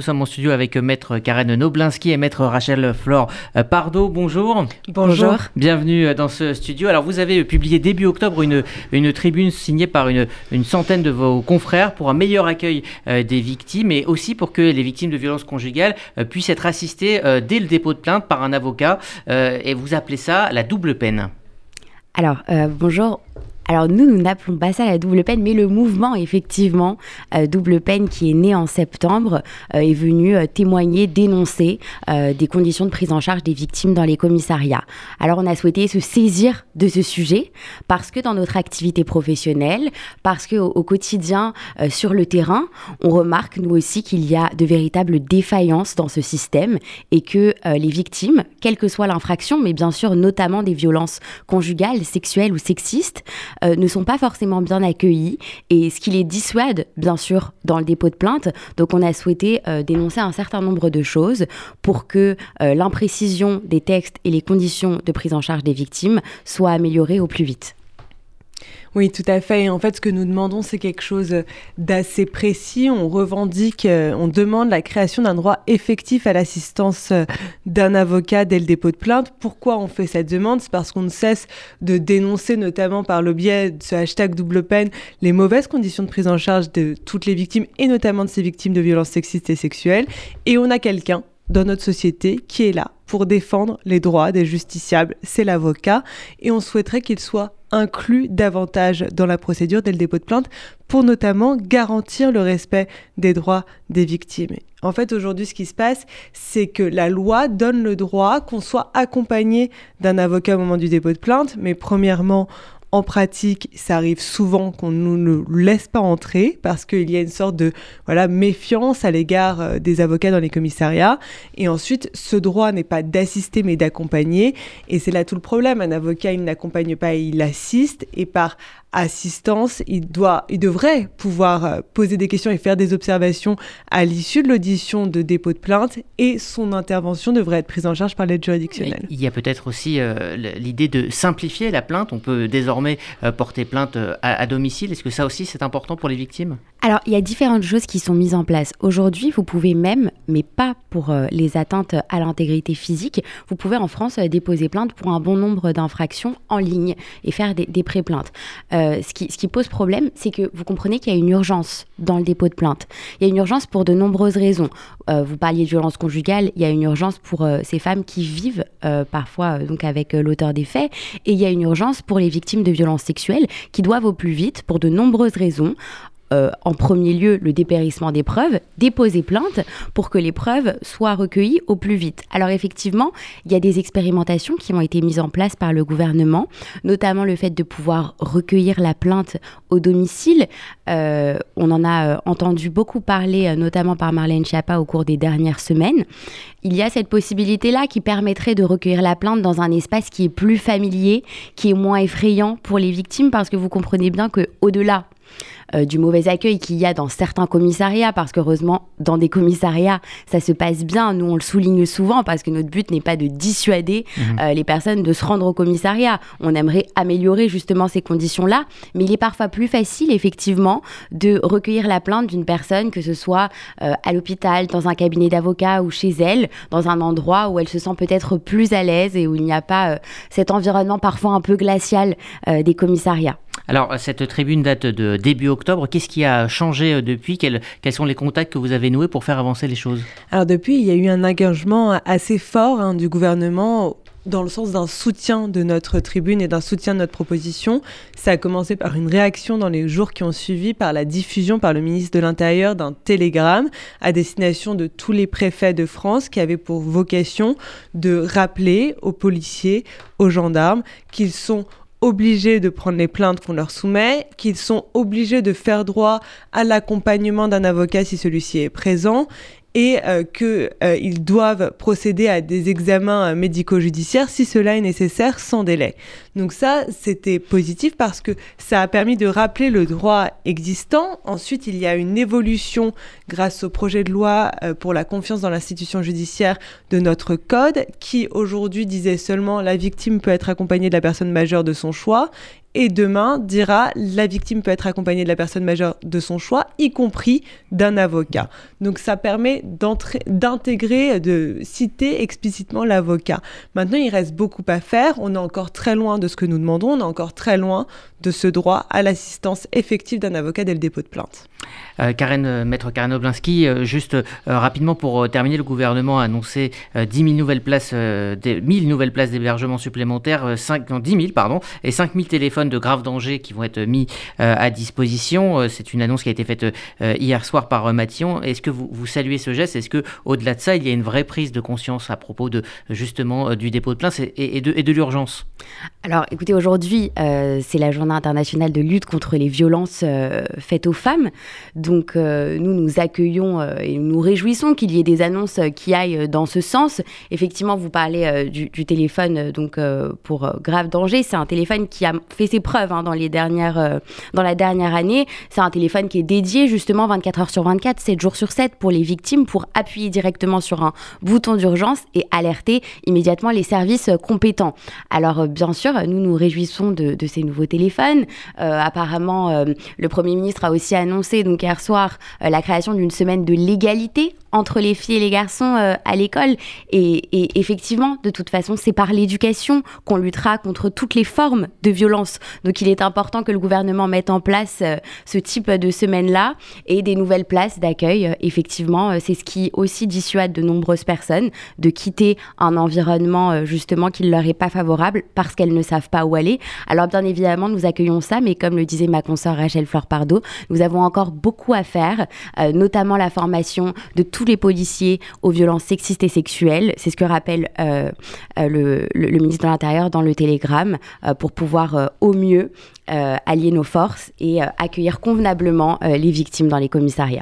Nous sommes en studio avec Maître Karen Noblinski et Maître Rachel Flore Pardo. Bonjour. Bonjour. Bienvenue dans ce studio. Alors, vous avez publié début octobre une, une tribune signée par une, une centaine de vos confrères pour un meilleur accueil des victimes et aussi pour que les victimes de violences conjugales puissent être assistées dès le dépôt de plainte par un avocat. et vous appelez ça la double peine. Alors, bonjour. Alors nous, nous n'appelons pas ça la double peine, mais le mouvement, effectivement, euh, double peine qui est né en septembre, euh, est venu euh, témoigner, dénoncer des conditions de prise en charge des victimes dans les commissariats. Alors on a souhaité se saisir de ce sujet parce que dans notre activité professionnelle, parce que au, quotidien, sur le terrain, on remarque nous aussi qu'il y a de véritables défaillances dans ce système et que les victimes, quelle que soit l'infraction, mais bien sûr notamment des violences conjugales, sexuelles ou sexistes, euh, ne sont pas forcément bien accueillis et ce qui les dissuade, bien sûr, dans le dépôt de plainte. Donc on a souhaité euh, dénoncer un certain nombre de choses pour que euh, l'imprécision des textes et les conditions de prise en charge des victimes soient améliorées au plus vite. Oui, tout à fait. Et en fait, ce que nous demandons, c'est quelque chose d'assez précis. On revendique, euh, on demande la création d'un droit effectif à l'assistance euh, d'un avocat dès le dépôt de plainte. Pourquoi on fait cette demande? C'est parce qu'on ne cesse de dénoncer, notamment par le biais de ce hashtag double peine, les mauvaises conditions de prise en charge de toutes les victimes et notamment de ces victimes de violences sexistes et sexuelles. Et on a quelqu'un dans notre société qui est là pour défendre les droits des justiciables, c'est l'avocat, et on souhaiterait qu'il soit inclus davantage dans la procédure dès le dépôt de plainte pour notamment garantir le respect des droits des victimes. En fait, aujourd'hui, ce qui se passe, c'est que la loi donne le droit qu'on soit accompagné d'un avocat au moment du dépôt de plainte, mais premièrement, en pratique, ça arrive souvent qu'on ne nous laisse pas entrer parce qu'il y a une sorte de voilà méfiance à l'égard euh, des avocats dans les commissariats. Et ensuite, ce droit n'est pas d'assister mais d'accompagner. Et c'est là tout le problème. Un avocat, il n'accompagne pas, il assiste. Et par assistance, il, doit, il devrait pouvoir euh, poser des questions et faire des observations à l'issue de l'audition de dépôt de plainte et son intervention devrait être prise en charge par l'aide juridictionnelle. Il y a peut-être aussi euh, l'idée de simplifier la plainte. On peut désormais euh, porter plainte à, domicile. Est-ce que ça aussi c'est important pour les victimes? Alors il y a différentes choses qui sont mises en place. Aujourd'hui, vous pouvez même, mais pas pour les atteintes à l'intégrité physique, vous pouvez en France déposer plainte pour un bon nombre d'infractions en ligne et faire des, des pré-plaintes. Euh, ce, qui, pose problème, c'est que vous comprenez qu'il y a une urgence dans le dépôt de plainte. Il y a une urgence pour de nombreuses raisons. Euh, vous parliez de violence conjugale, il y a une urgence pour euh, ces femmes qui vivent parfois donc avec l'auteur des faits, et il y a une urgence pour les victimes de violences sexuelles qui doivent au plus vite pour de nombreuses raisons euh, en premier lieu le dépérissement des preuves, déposer plainte pour que les preuves soient recueillies au plus vite. Alors effectivement, il y a des expérimentations qui ont été mises en place par le gouvernement, notamment le fait de pouvoir recueillir la plainte au domicile. Euh, on en a euh, entendu beaucoup parler, notamment par Marlène Schiappa au cours des dernières semaines. Il y a cette possibilité-là qui permettrait de recueillir la plainte dans un espace qui est plus familier, qui est moins effrayant pour les victimes, parce que vous comprenez bien que au-delà euh, du mauvais accueil qu'il y a dans certains commissariats, parce qu'heureusement, dans des commissariats, ça se passe bien. Nous, on le souligne souvent, parce que notre but n'est pas de dissuader mhm. euh, les personnes de se rendre au commissariat. On aimerait améliorer justement ces conditions-là, mais il est parfois plus facile, effectivement, de recueillir la plainte d'une personne, que ce soit euh, à l'hôpital, dans un cabinet d'avocat ou chez elle, dans un endroit où elle se sent peut-être plus à l'aise et où il n'y a pas cet environnement parfois un peu glacial des commissariats. Alors, cette tribune date de début octobre. Qu'est-ce qui a changé euh, depuis? Quels, sont les contacts que vous avez noués pour faire avancer les choses? Alors, depuis, il y a eu un engagement assez fort hein, du gouvernement dans le sens d'un soutien de notre tribune et d'un soutien de notre proposition. Ça a commencé par une réaction dans les jours qui ont suivi par la diffusion par le ministre de l'Intérieur d'un télégramme à destination de tous les préfets de France qui avait pour vocation de rappeler aux policiers, aux gendarmes qu'ils sont obligés de prendre les plaintes qu'on leur soumet, qu'ils sont obligés de faire droit à l'accompagnement d'un avocat si celui-ci est présent et euh, qu'ils euh, doivent procéder à des examens euh, médico-judiciaires si cela est nécessaire sans délai. Donc ça, c'était positif parce que ça a permis de rappeler le droit existant. Ensuite, il y a une évolution grâce au projet de loi pour la confiance dans l'institution judiciaire de notre code qui aujourd'hui disait seulement la victime peut être accompagnée de la personne majeure de son choix et demain dira la victime peut être accompagnée de la personne majeure de son choix, y compris d'un avocat. Donc ça permet d'intégrer, de citer explicitement l'avocat. Maintenant, il reste beaucoup à faire. On est encore très loin de ce que nous demandons. On est encore très loin de ce droit à l'assistance effective d'un avocat dès le dépôt de plainte. Euh, Karen, euh, Maître Karen Oblinski, euh, juste rapidement pour terminer, le gouvernement a annoncé 10 000 nouvelles places, 1000 nouvelles places d'hébergement supplémentaires, 5, 10 000 pardon, et 5 000 téléphones de grave danger qui vont être mis à disposition. C'est une annonce qui a été faite hier soir par Matillon. Est-ce que vous, saluez ce geste? Est-ce que au-delà de ça, il y a une vraie prise de conscience à propos de justement du dépôt de plainte? Et de l'urgence? Alors, écoutez, aujourd'hui, c'est la journée internationale de lutte contre les violences faites aux femmes. Donc euh, nous nous accueillons euh, et nous réjouissons qu'il y ait des annonces euh, qui aillent dans ce sens. Effectivement, vous parlez du, téléphone donc pour grave danger. C'est un téléphone qui a fait ses preuves hein, dans les dernières dans la dernière année. C'est un téléphone qui est dédié justement 24 heures sur 24, 7 jours sur 7 pour les victimes pour appuyer directement sur un bouton d'urgence et alerter immédiatement les services compétents. Alors bien sûr, nous nous réjouissons de, ces nouveaux téléphones. apparemment, le Premier ministre a aussi annoncé hier soir euh, la création d'une semaine de l'égalité entre les filles et les garçons euh, à l'école. Et, effectivement, de toute façon, c'est par l'éducation qu'on luttera contre toutes les formes de violence. Donc il est important que le gouvernement mette en place euh, ce type de semaine-là et des nouvelles places d'accueil. Euh, effectivement, c'est ce qui aussi dissuade de nombreuses personnes de quitter un environnement justement qui ne leur est pas favorable parce qu'elles ne savent pas où aller. Alors bien évidemment, nous accueillons ça, mais comme le disait ma consoeur Rachel Fleur Pardo, nous avons encore beaucoup à faire, notamment la formation de tous les policiers aux violences sexistes et sexuelles. C'est ce que rappelle euh, euh, le, ministre de l'Intérieur dans le Télégramme euh, pour pouvoir au mieux allier nos forces et accueillir convenablement les victimes dans les commissariats.